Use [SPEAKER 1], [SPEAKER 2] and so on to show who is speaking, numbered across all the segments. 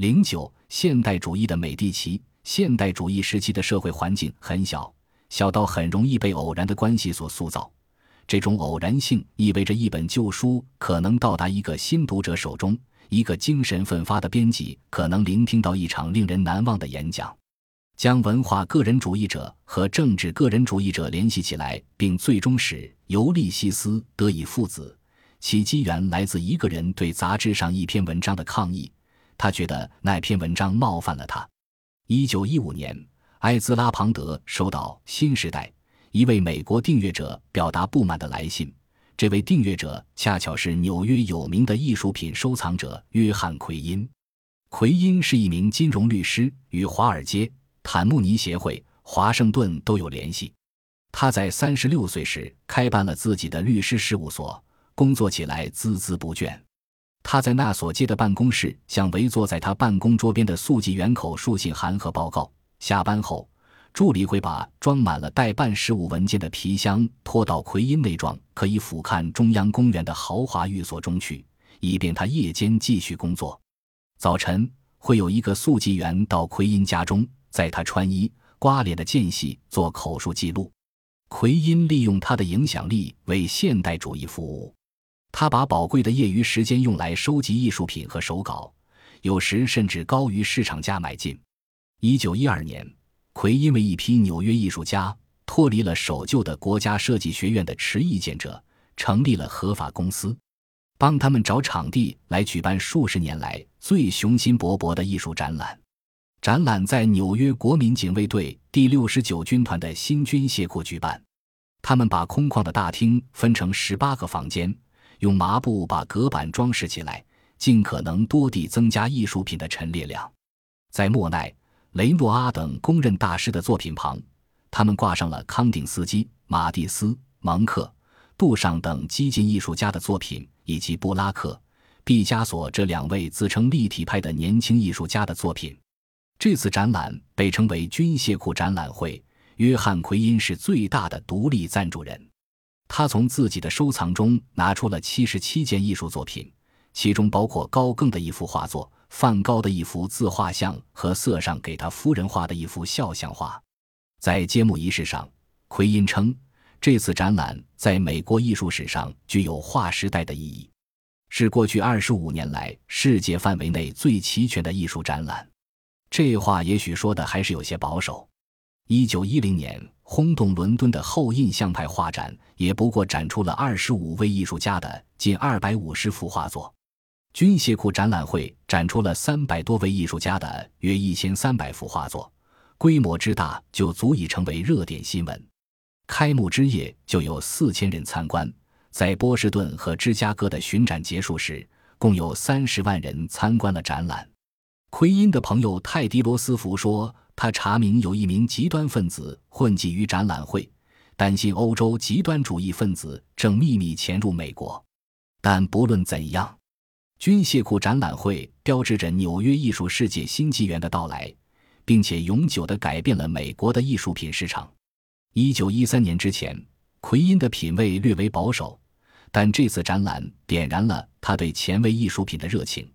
[SPEAKER 1] 零九，现代主义的美第奇。现代主义时期的社会环境很小，小到很容易被偶然的关系所塑造。这种偶然性意味着一本旧书可能到达一个新读者手中，一个精神奋发的编辑可能聆听到一场令人难忘的演讲。将文化个人主义者和政治个人主义者联系起来，并最终使《尤利西斯》得以父子，其机缘来自一个人对杂志上一篇文章的抗议。他觉得那篇文章冒犯了他。一九一五年，埃兹拉·庞德收到《新时代》一位美国订阅者表达不满的来信。这位订阅者恰巧是纽约有名的艺术品收藏者约翰·奎因。奎因是一名金融律师，与华尔街。坦慕尼协会、华盛顿都有联系。他在三十六岁时开办了自己的律师事务所，工作起来孜孜不倦。他在那所街的办公室向围坐在他办公桌边的速记员口述信函和报告。下班后，助理会把装满了待办事务文件的皮箱拖到奎因那幢可以俯瞰中央公园的豪华寓所中去，以便他夜间继续工作。早晨会有一个速记员到奎因家中。在他穿衣、刮脸的间隙做口述记录。奎因利用他的影响力为现代主义服务。他把宝贵的业余时间用来收集艺术品和手稿，有时甚至高于市场价买进。一九一二年，奎因为一批纽约艺术家脱离了守旧的国家设计学院的持意见者，成立了合法公司，帮他们找场地来举办数十年来最雄心勃勃的艺术展览。展览在纽约国民警卫队第六十九军团的新军械库举办。他们把空旷的大厅分成十八个房间，用麻布把隔板装饰起来，尽可能多地增加艺术品的陈列量。在莫奈、雷诺阿等公认大师的作品旁，他们挂上了康定斯基、马蒂斯、蒙克、杜尚等激进艺术家的作品，以及布拉克、毕加索这两位自称立体派的年轻艺术家的作品。这次展览被称为军械库展览会。约翰·奎因是最大的独立赞助人。他从自己的收藏中拿出了七十七件艺术作品，其中包括高更的一幅画作、梵高的一幅自画像和色尚给他夫人画的一幅肖像画。在揭幕仪式上，奎因称，这次展览在美国艺术史上具有划时代的意义，是过去二十五年来世界范围内最齐全的艺术展览。这话也许说的还是有些保守。一九一零年轰动伦敦的后印象派画展，也不过展出了二十五位艺术家的近二百五十幅画作。军械库展览会展出了三百多位艺术家的约一千三百幅画作，规模之大就足以成为热点新闻。开幕之夜就有四千人参观，在波士顿和芝加哥的巡展结束时，共有三十万人参观了展览。奎因的朋友泰迪罗斯福说，他查明有一名极端分子混迹于展览会，担心欧洲极端主义分子正秘密潜入美国。但不论怎样，军械库展览会标志着纽约艺术世界新纪元的到来，并且永久地改变了美国的艺术品市场。一九一三年之前，奎因的品味略为保守，但这次展览点燃了他对前卫艺术品的热情。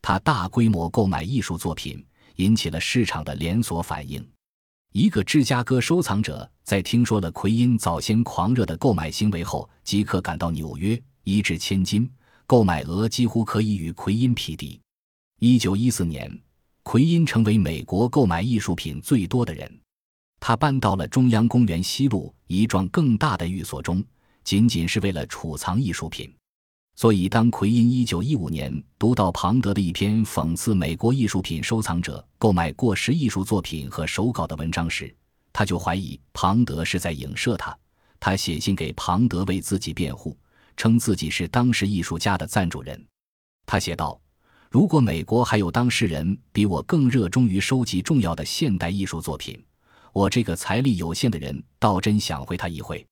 [SPEAKER 1] 他大规模购买艺术作品，引起了市场的连锁反应。一个芝加哥收藏者在听说了奎因早先狂热的购买行为后，即刻赶到纽约，一掷千金，购买额几乎可以与奎因匹敌。一九一四年，奎因成为美国购买艺术品最多的人。他搬到了中央公园西路一幢更大的寓所中，仅仅是为了储藏艺术品。所以，当奎因一九一五年读到庞德的一篇讽刺美国艺术品收藏者购买过时艺术作品和手稿的文章时，他就怀疑庞德是在影射他。他写信给庞德为自己辩护，称自己是当时艺术家的赞助人。他写道：“如果美国还有当事人比我更热衷于收集重要的现代艺术作品，我这个财力有限的人倒真想会他一会。”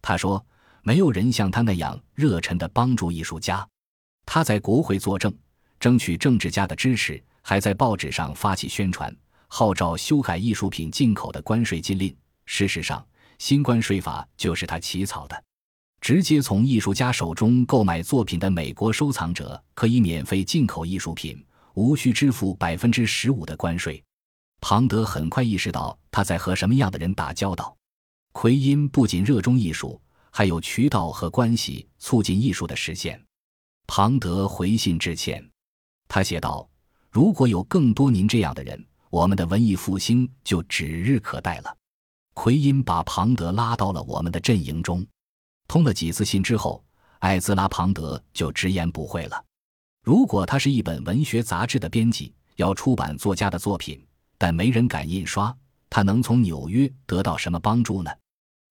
[SPEAKER 1] 他说。没有人像他那样热忱地帮助艺术家。他在国会作证，争取政治家的支持，还在报纸上发起宣传，号召修改艺术品进口的关税禁令。事实上，新关税法就是他起草的。直接从艺术家手中购买作品的美国收藏者可以免费进口艺术品，无需支付百分之十五的关税。庞德很快意识到他在和什么样的人打交道。奎因不仅热衷艺术，还有渠道和关系促进艺术的实现。庞德回信致歉，他写道：“如果有更多您这样的人，我们的文艺复兴就指日可待了。”奎因把庞德拉到了我们的阵营中。通了几次信之后，艾兹拉·庞德就直言不讳了：“如果他是一本文学杂志的编辑，要出版作家的作品。”但没人敢印刷，他能从纽约得到什么帮助呢？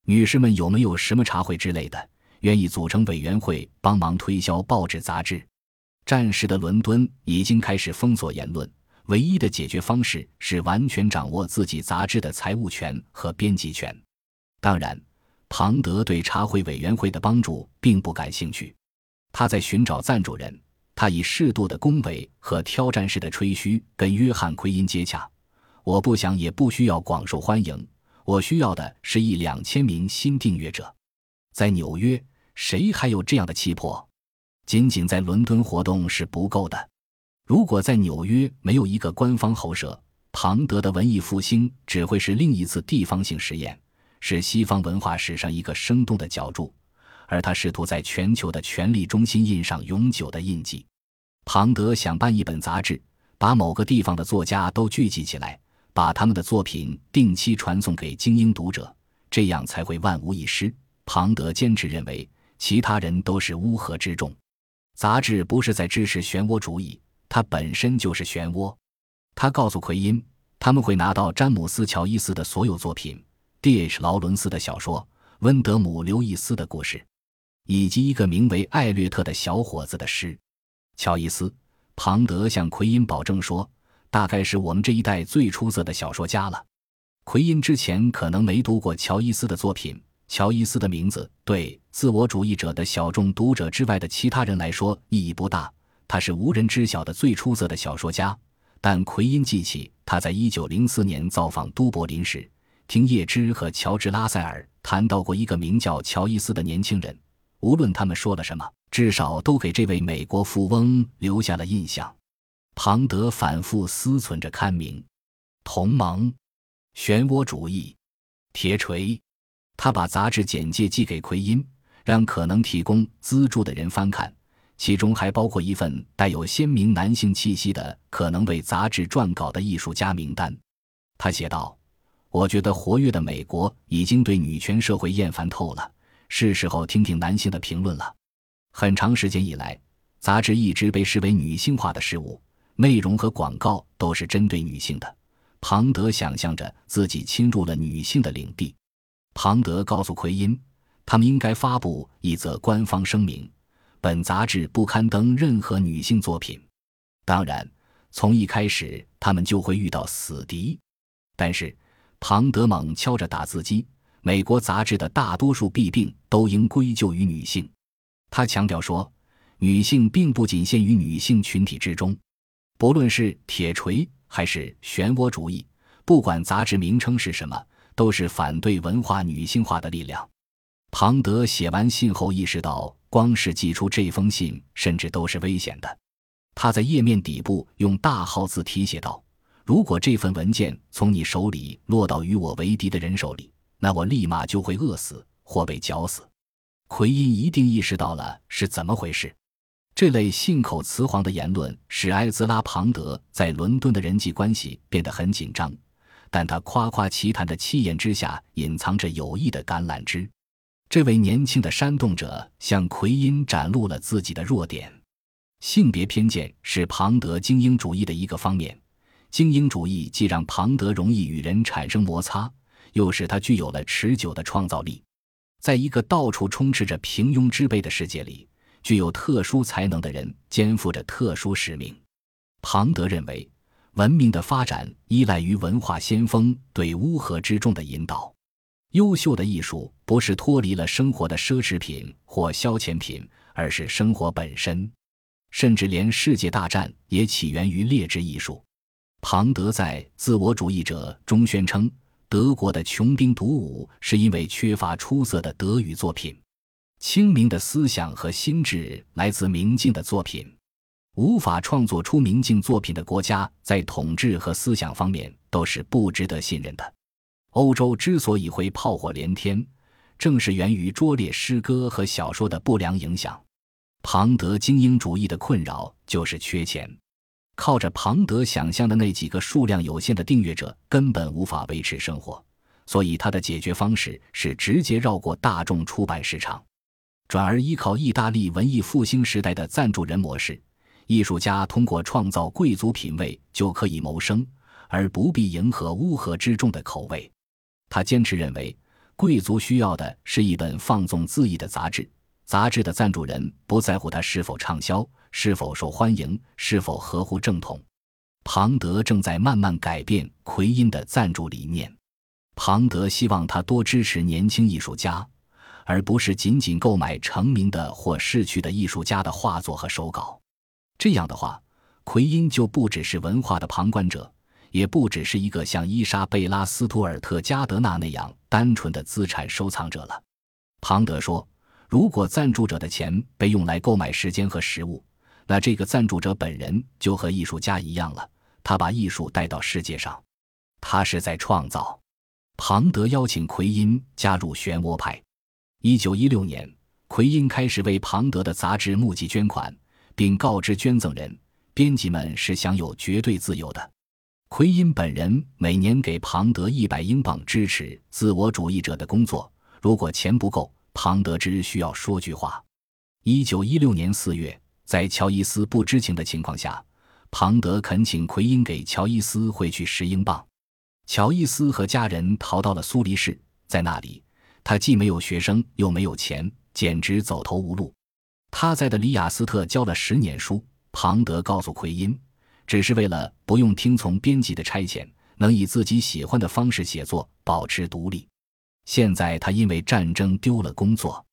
[SPEAKER 1] 女士们有没有什么茶会之类的，愿意组成委员会帮忙推销报纸杂志？战时的伦敦已经开始封锁言论，唯一的解决方式是完全掌握自己杂志的财务权和编辑权。当然，庞德对茶会委员会的帮助并不感兴趣，他在寻找赞助人。他以适度的恭维和挑战式的吹嘘跟约翰·奎因接洽。我不想也不需要广受欢迎，我需要的是一两千名新订阅者。在纽约，谁还有这样的气魄？仅仅在伦敦活动是不够的。如果在纽约没有一个官方喉舌，庞德的文艺复兴只会是另一次地方性实验，是西方文化史上一个生动的角注，而他试图在全球的权力中心印上永久的印记。庞德想办一本杂志，把某个地方的作家都聚集起来。把他们的作品定期传送给精英读者，这样才会万无一失。庞德坚持认为，其他人都是乌合之众。杂志不是在支持漩涡主义，它本身就是漩涡。他告诉奎因，他们会拿到詹姆斯·乔伊斯的所有作品，D.H. 劳伦斯的小说，温德姆·刘易斯的故事，以及一个名为艾略特的小伙子的诗。乔伊斯，庞德向奎因保证说。大概是我们这一代最出色的小说家了。奎因之前可能没读过乔伊斯的作品。乔伊斯的名字对自我主义者的小众读者之外的其他人来说意义不大。他是无人知晓的最出色的小说家。但奎因记起他在一九零四年造访都柏林时，听叶芝和乔治拉塞尔谈到过一个名叫乔伊斯的年轻人。无论他们说了什么，至少都给这位美国富翁留下了印象。庞德反复思忖着看明、同盟、漩涡主义、铁锤。他把杂志简介寄给奎因，让可能提供资助的人翻看，其中还包括一份带有鲜明男性气息的可能为杂志撰稿的艺术家名单。他写道：“我觉得活跃的美国已经对女权社会厌烦透了，是时候听听男性的评论了。很长时间以来，杂志一直被视为女性化的事物。”内容和广告都是针对女性的。庞德想象着自己侵入了女性的领地。庞德告诉奎因，他们应该发布一则官方声明：本杂志不刊登任何女性作品。当然，从一开始他们就会遇到死敌。但是，庞德猛敲着打字机，美国杂志的大多数弊病都应归咎于女性。他强调说，女性并不仅限于女性群体之中。不论是铁锤还是漩涡主义，不管杂志名称是什么，都是反对文化女性化的力量。庞德写完信后意识到，光是寄出这封信，甚至都是危险的。他在页面底部用大号字体写道：“如果这份文件从你手里落到与我为敌的人手里，那我立马就会饿死或被绞死。”奎因一定意识到了是怎么回事。这类信口雌黄的言论使埃兹拉·庞德在伦敦的人际关系变得很紧张，但他夸夸其谈的气焰之下隐藏着有益的橄榄枝。这位年轻的煽动者向奎因展露了自己的弱点：性别偏见是庞德精英主义的一个方面。精英主义既让庞德容易与人产生摩擦，又使他具有了持久的创造力。在一个到处充斥着平庸之辈的世界里。具有特殊才能的人肩负着特殊使命。庞德认为，文明的发展依赖于文化先锋对乌合之众的引导。优秀的艺术不是脱离了生活的奢侈品或消遣品，而是生活本身。甚至连世界大战也起源于劣质艺术。庞德在《自我主义者》中宣称，德国的穷兵黩武是因为缺乏出色的德语作品。清明的思想和心智来自明镜的作品。无法创作出明镜作品的国家，在统治和思想方面都是不值得信任的。欧洲之所以会炮火连天，正是源于拙劣诗歌和小说的不良影响。庞德精英主义的困扰就是缺钱，靠着庞德想象的那几个数量有限的订阅者，根本无法维持生活。所以，他的解决方式是直接绕过大众出版市场，转而依靠意大利文艺复兴时代的赞助人模式。艺术家通过创造贵族品味就可以谋生，而不必迎合乌合之众的口味。他坚持认为，贵族需要的是一本放纵恣意的杂志。杂志的赞助人不在乎它是否畅销、是否受欢迎、是否合乎正统。庞德正在慢慢改变奎因的赞助理念。庞德希望他多支持年轻艺术家，而不是仅仅购买成名的或逝去的艺术家的画作和手稿。这样的话，奎因就不只是文化的旁观者，也不只是一个像伊莎贝拉·斯图尔特·加德纳那样单纯的资产收藏者了。庞德说：“如果赞助者的钱被用来购买时间和食物，那这个赞助者本人就和艺术家一样了。他把艺术带到世界上，他是在创造。”庞德邀请奎因加入漩涡派。一九一六年，奎因开始为庞德的杂志募集捐款，并告知捐赠人、编辑们是享有绝对自由的。奎因本人每年给庞德一百英镑支持自我主义者的工作。如果钱不够，庞德只需要说句话。一九一六年四月，在乔伊斯不知情的情况下，庞德恳请奎因给乔伊斯汇去十英镑。乔伊斯和家人逃到了苏黎世，在那里，他既没有学生，又没有钱，简直走投无路。他在的里雅斯特教了十年书。庞德告诉奎因，只是为了不用听从编辑的差遣，能以自己喜欢的方式写作，保持独立。现在他因为战争丢了工作，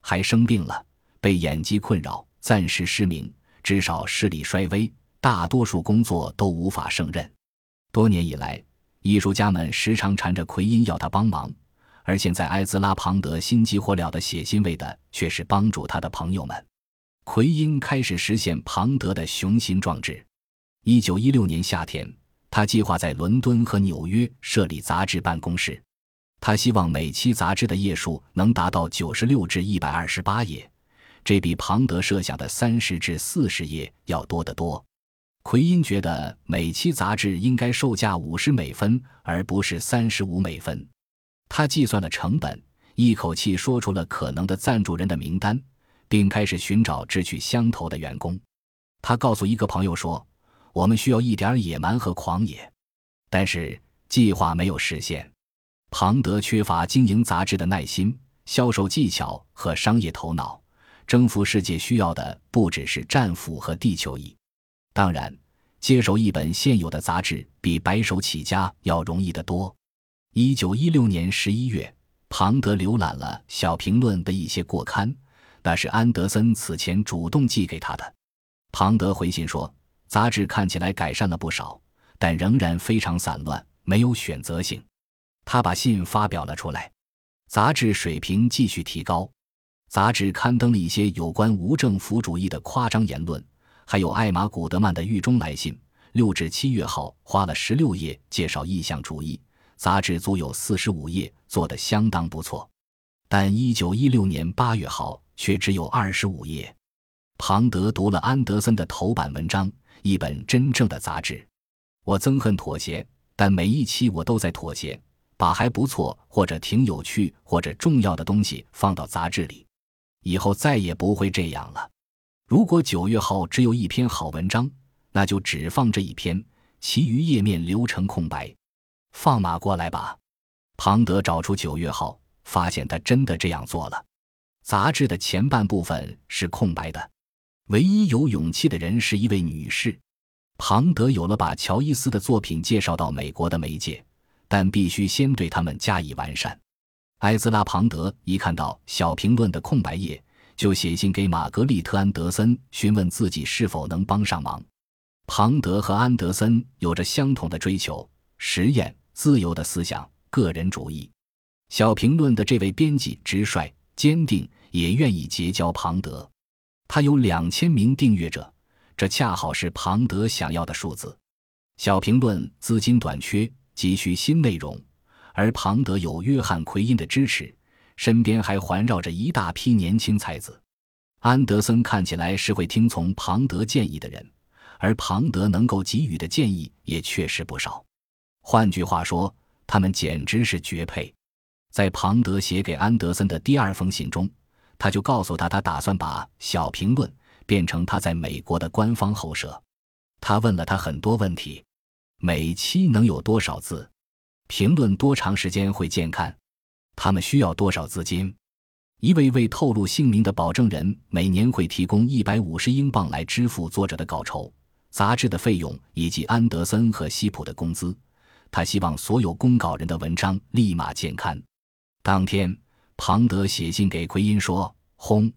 [SPEAKER 1] 还生病了，被眼疾困扰，暂时失明，至少视力衰微，大多数工作都无法胜任。多年以来。艺术家们时常缠着奎因要他帮忙，而现在埃兹拉·庞德心急火燎的写信为的却是帮助他的朋友们。奎因开始实现庞德的雄心壮志。一九一六年夏天，他计划在伦敦和纽约设立杂志办公室。他希望每期杂志的页数能达到九十六至一百二十八页，这比庞德设想的三十至四十页要多得多。奎因觉得每期杂志应该售价五十美分，而不是三十五美分。他计算了成本，一口气说出了可能的赞助人的名单，并开始寻找志趣相投的员工。他告诉一个朋友说：“我们需要一点野蛮和狂野。”但是计划没有实现。庞德缺乏经营杂志的耐心、销售技巧和商业头脑。征服世界需要的不只是战斧和地球仪。当然，接手一本现有的杂志比白手起家要容易得多。一九一六年十一月，庞德浏览了《小评论》的一些过刊，那是安德森此前主动寄给他的。庞德回信说，杂志看起来改善了不少，但仍然非常散乱，没有选择性。他把信发表了出来，杂志水平继续提高。杂志刊登了一些有关无政府主义的夸张言论。还有艾玛·古德曼的狱中来信，六至七月号花了十六页介绍意向主义，杂志足有四十五页，做得相当不错。但一九一六年八月号却只有二十五页。庞德读了安德森的头版文章，一本真正的杂志。我憎恨妥协，但每一期我都在妥协，把还不错或者挺有趣或者重要的东西放到杂志里。以后再也不会这样了。如果九月号只有一篇好文章，那就只放这一篇，其余页面留成空白。放马过来吧！庞德找出九月号，发现他真的这样做了。杂志的前半部分是空白的，唯一有勇气的人是一位女士。庞德有了把乔伊斯的作品介绍到美国的媒介，但必须先对他们加以完善。埃兹拉·庞德一看到小评论的空白页。就写信给玛格丽特·安德森，询问自己是否能帮上忙。庞德和安德森有着相同的追求：实验、自由的思想、个人主义。小评论的这位编辑直率、坚定，也愿意结交庞德。他有两千名订阅者，这恰好是庞德想要的数字。小评论资金短缺，急需新内容，而庞德有约翰·奎因的支持，身边还环绕着一大批年轻才子。安德森看起来是会听从庞德建议的人，而庞德能够给予的建议也确实不少。换句话说，他们简直是绝配。在庞德写给安德森的第二封信中，他就告诉他，他打算把《小评论》变成他在美国的官方后社。他问了他很多问题。每期能有多少字？评论多长时间会见刊？他们需要多少资金？一位未透露姓名的保证人每年会提供一百五十英镑来支付作者的稿酬、杂志的费用以及安德森和西普的工资。他希望所有公稿人的文章立马见刊。当天，庞德写信给奎因说：“轰，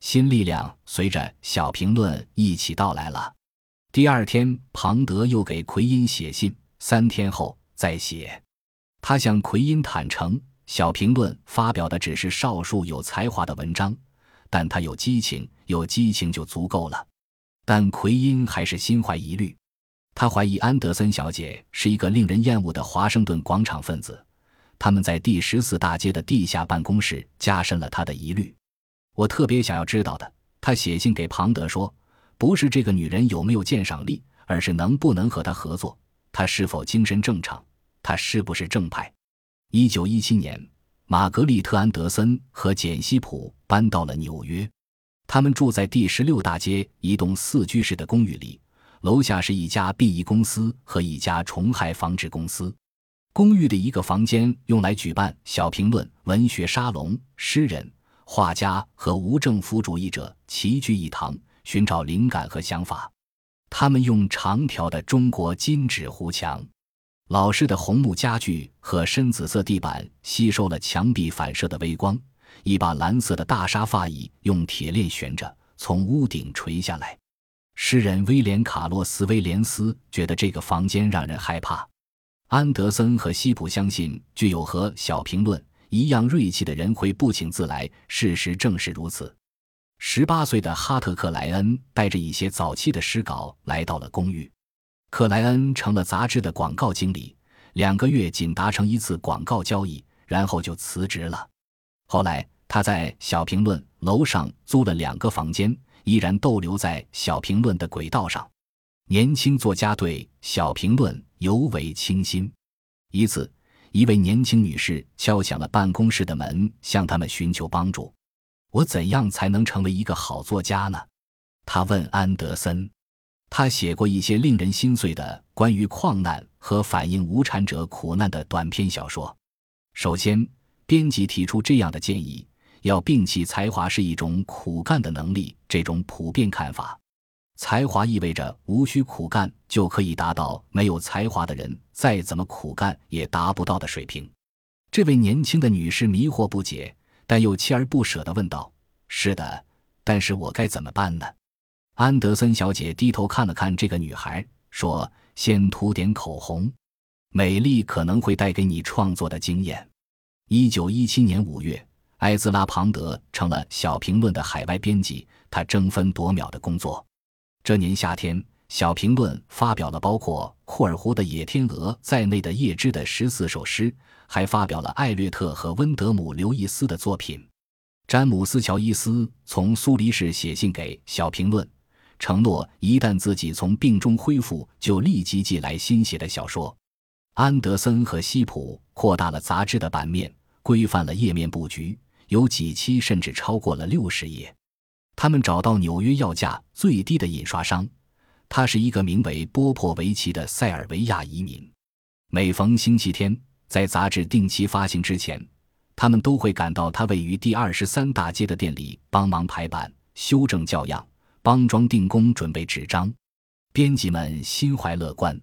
[SPEAKER 1] 新力量随着小评论一起到来了。”第二天，庞德又给奎因写信。三天后再写，他向奎因坦诚，小评论发表的只是少数有才华的文章，但他有激情，有激情就足够了。但奎因还是心怀疑虑，他怀疑安德森小姐是一个令人厌恶的华盛顿广场分子。他们在第十四大街的地下办公室加深了他的疑虑。我特别想要知道的，他写信给庞德说。不是这个女人有没有鉴赏力，而是能不能和她合作，她是否精神正常，她是不是正派。一九一七年，玛格丽特·安德森和简·西普搬到了纽约，他们住在第十六大街一栋四居室的公寓里，楼下是一家殡仪公司和一家虫害防治公司。公寓的一个房间用来举办小评论、文学沙龙，诗人、画家和无政府主义者齐聚一堂。寻找灵感和想法，他们用长条的中国金纸糊墙，老式的红木家具和深紫色地板吸收了墙壁反射的微光。一把蓝色的大沙发椅用铁链悬着，从屋顶垂下来。诗人威廉·卡洛斯·威廉斯觉得这个房间让人害怕。安德森和西普相信，具有和小评论一样锐气的人会不请自来。事实正是如此。十八岁的哈特·克莱恩带着一些早期的诗稿来到了公寓。克莱恩成了杂志的广告经理，两个月仅达成一次广告交易，然后就辞职了。后来他在小评论楼上租了两个房间，依然逗留在小评论的轨道上。年轻作家对小评论尤为倾心。一次，一位年轻女士敲响了办公室的门，向他们寻求帮助。我怎样才能成为一个好作家呢？他问安德森。他写过一些令人心碎的关于矿难和反映无产者苦难的短篇小说。首先，编辑提出这样的建议：要摒弃才华是一种苦干的能力这种普遍看法。才华意味着无需苦干就可以达到没有才华的人再怎么苦干也达不到的水平。这位年轻的女士迷惑不解。但又锲而不舍地问道：“是的，但是我该怎么办呢？”安德森小姐低头看了看这个女孩，说：“先涂点口红，美丽可能会带给你创作的经验。”一九一七年五月，埃兹拉·庞德成了小评论的海外编辑，他争分夺秒的工作。这年夏天，小评论发表了包括库尔湖的《野天鹅》在内的叶芝的十四首诗。还发表了艾略特和温德姆·刘易斯的作品。詹姆斯·乔伊斯从苏黎世写信给《小评论》，承诺一旦自己从病中恢复，就立即寄来新写的小说。安德森和西普扩大了杂志的版面，规范了页面布局，有几期甚至超过了六十页。他们找到纽约要价最低的印刷商，他是一个名为波珀维奇的塞尔维亚移民。每逢星期天。在杂志定期发行之前，他们都会赶到他位于第二十三大街的店里帮忙排版、修正校样、帮装订工、准备纸张。编辑们心怀乐观。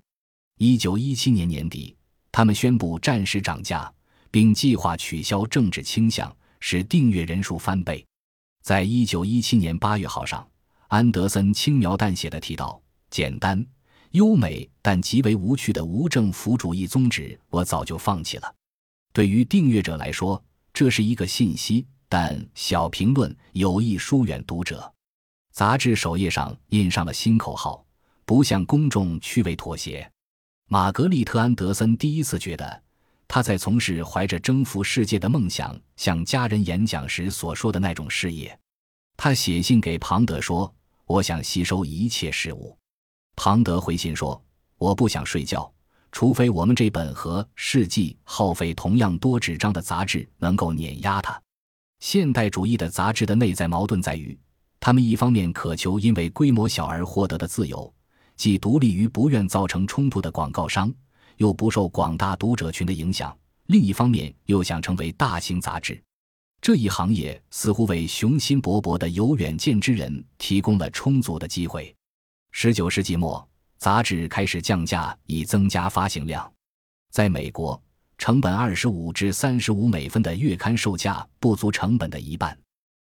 [SPEAKER 1] 一九一七年年底，他们宣布暂时涨价，并计划取消政治倾向，使订阅人数翻倍。在一九一七年八月号上，安德森轻描淡写的提到：“简单。”优美但极为无趣的无政府主义宗旨，我早就放弃了。对于订阅者来说，这是一个信息，但小评论有意疏远读者。杂志首页上印上了新口号：“不向公众趣味妥协。”玛格丽特·安德森第一次觉得，他在从事怀着征服世界的梦想向家人演讲时所说的那种事业。他写信给庞德说：“我想吸收一切事物。”庞德回信说：“我不想睡觉，除非我们这本和《世纪》耗费同样多纸张的杂志能够碾压它。”现代主义的杂志的内在矛盾在于，他们一方面渴求因为规模小而获得的自由。既独立于不愿造成冲突的广告商，又不受广大读者群的影响；另一方面，又想成为大型杂志。这一行业似乎为雄心勃勃的有远见之人提供了充足的机会。十九世纪末，杂志开始降价以增加发行量。在美国，成本二十五至三十五美分的月刊售价不足成本的一半。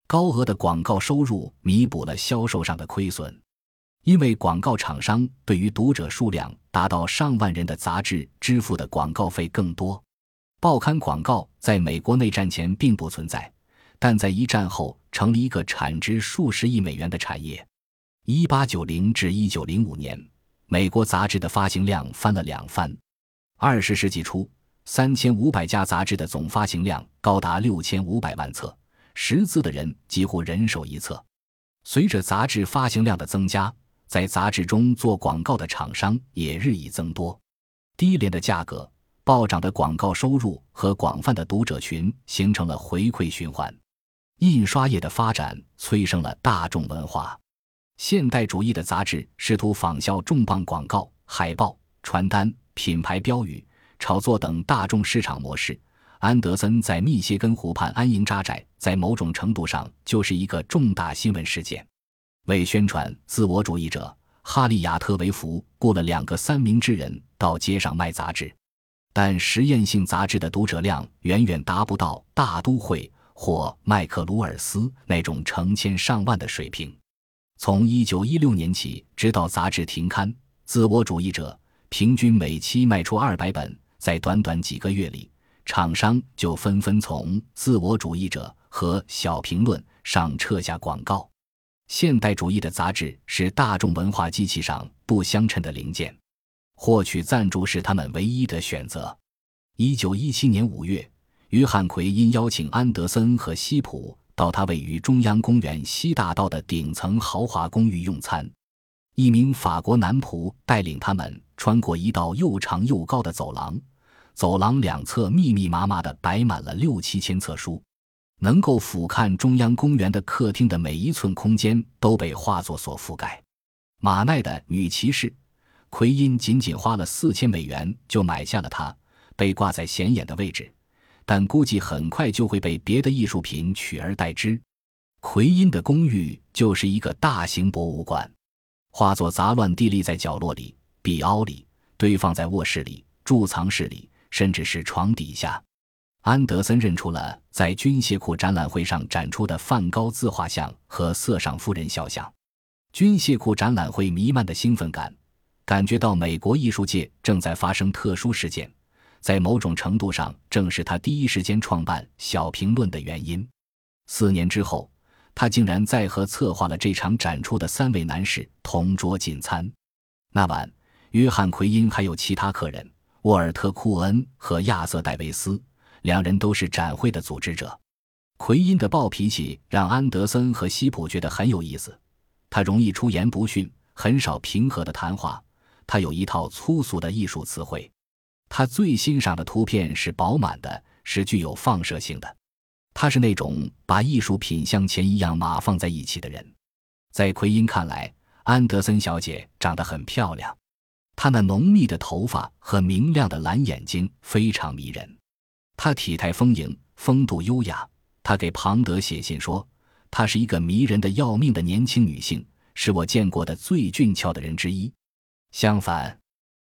[SPEAKER 1] 高额的广告收入弥补了销售上的亏损。因为广告厂商对于读者数量达到上万人的杂志支付的广告费更多，报刊广告在美国内战前并不存在，但在一战后成了一个产值数十亿美元的产业。一八九零至一九零五年，美国杂志的发行量翻了两番。二十世纪初，三千五百家杂志的总发行量高达六千五百万册，识字的人几乎人手一册。随着杂志发行量的增加，在杂志中做广告的厂商也日益增多，低廉的价格、暴涨的广告收入和广泛的读者群形成了回馈循环。印刷业的发展催生了大众文化。现代主义的杂志试图仿效重磅广告、海报、传单、品牌标语、炒作等大众市场模式。安德森在密歇根湖畔安营扎寨，在某种程度上就是一个重大新闻事件。为宣传自我主义者，哈利亚特维弗雇了两个三明治人到街上卖杂志，但实验性杂志的读者量远远达不到大都会或麦克鲁尔斯那种成千上万的水平。从1916年起，直到杂志停刊，自我主义者平均每期卖出二百本，在短短几个月里，厂商就纷纷从自我主义者和小评论上撤下广告。现代主义的杂志是大众文化机器上不相称的零件，获取赞助是他们唯一的选择。一九一七年五月，约翰·奎因邀请安德森和西普到他位于中央公园西大道的顶层豪华公寓用餐。一名法国男仆带领他们穿过一道又长又高的走廊，走廊两侧密密麻麻地摆满了六七千册书。能够俯瞰中央公园的客厅的每一寸空间都被画作所覆盖。马奈的女骑士，奎因仅仅花了四千美元就买下了它，被挂在显眼的位置，但估计很快就会被别的艺术品取而代之。奎因的公寓就是一个大型博物馆，画作杂乱地立在角落里、壁凹里，堆放在卧室里、贮藏室里，甚至是床底下。安德森认出了在军械库展览会上展出的梵高自画像和瑟尚夫人肖像。军械库展览会弥漫的兴奋感，感觉到美国艺术界正在发生特殊事件，在某种程度上正是他第一时间创办《小评论》的原因。四年之后，他竟然再和策划了这场展出的三位男士同桌进餐。那晚，约翰·奎因还有其他客人：沃尔特·库恩和亚瑟·戴维斯。两人都是展会的组织者。奎因的暴脾气让安德森和西普觉得很有意思。他容易出言不逊，很少平和的谈话。他有一套粗俗的艺术词汇。他最欣赏的图片是饱满的，是具有放射性的。他是那种把艺术品像钱一样码放在一起的人。在奎因看来，安德森小姐长得很漂亮。她那浓密的头发和明亮的蓝眼睛非常迷人。她体态丰盈，风度优雅。他给庞德写信说：“她是一个迷人的要命的年轻女性，是我见过的最俊俏的人之一。”相反，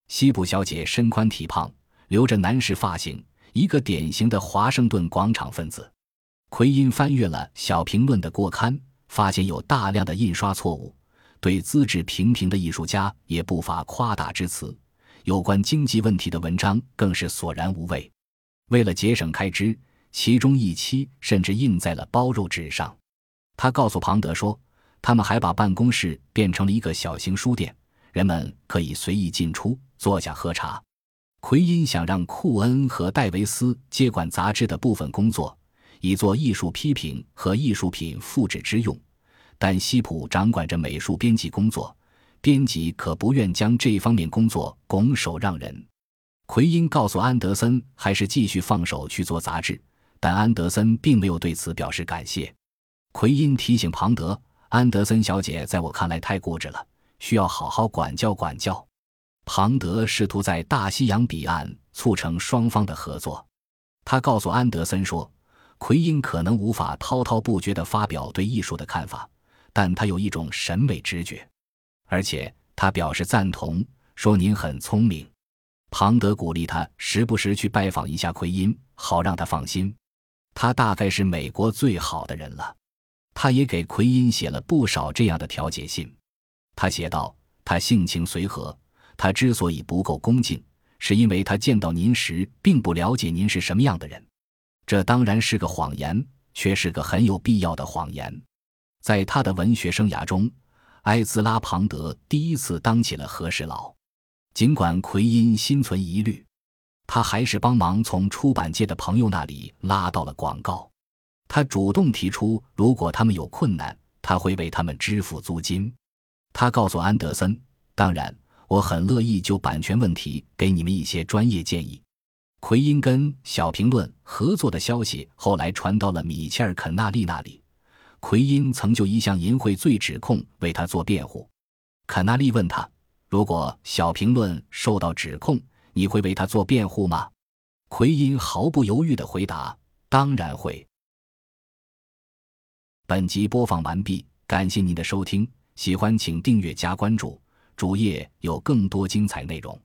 [SPEAKER 1] 西普小姐身宽体胖，留着男士发型，一个典型的华盛顿广场分子。奎因翻阅了《小评论》的过刊，发现有大量的印刷错误，对资质平平的艺术家也不乏夸大之词，有关经济问题的文章更是索然无味。为了节省开支，其中一期甚至印在了包肉纸上。他告诉庞德说，他们还把办公室变成了一个小型书店，人们可以随意进出，坐下喝茶。奎因想让库恩和戴维斯接管杂志的部分工作，以做艺术批评和艺术品复制之用，但西普掌管着美术编辑工作，编辑可不愿将这方面工作拱手让人。奎因告诉安德森，还是继续放手去做杂志，但安德森并没有对此表示感谢。奎因提醒庞德：“安德森小姐在我看来太固执了，需要好好管教管教。”庞德试图在大西洋彼岸促成双方的合作。他告诉安德森说：“奎因可能无法滔滔不绝地发表对艺术的看法，但他有一种审美直觉，而且他表示赞同，说您很聪明。”庞德鼓励他时不时去拜访一下奎因，好让他放心。他大概是美国最好的人了。他也给奎因写了不少这样的调解信。他写道：“他性情随和。”他之所以不够恭敬，是因为他见到您时并不了解您是什么样的人。这当然是个谎言，却是个很有必要的谎言。在他的文学生涯中，埃兹拉·庞德第一次当起了和事佬。尽管奎因心存疑虑，他还是帮忙从出版界的朋友那里拉到了广告。他主动提出，如果他们有困难，他会为他们支付租金。他告诉安德森：“当然。”我很乐意就版权问题给你们一些专业建议。奎因跟小评论合作的消息后来传到了米切尔·肯纳利那里。奎因曾就一项淫秽罪指控为他做辩护。肯纳利问他：“如果小评论受到指控，你会为他做辩护吗？”奎因毫不犹豫地回答：“当然会。”本集播放完毕，感谢您的收听，喜欢请订阅加关注。主页有更多精彩内容。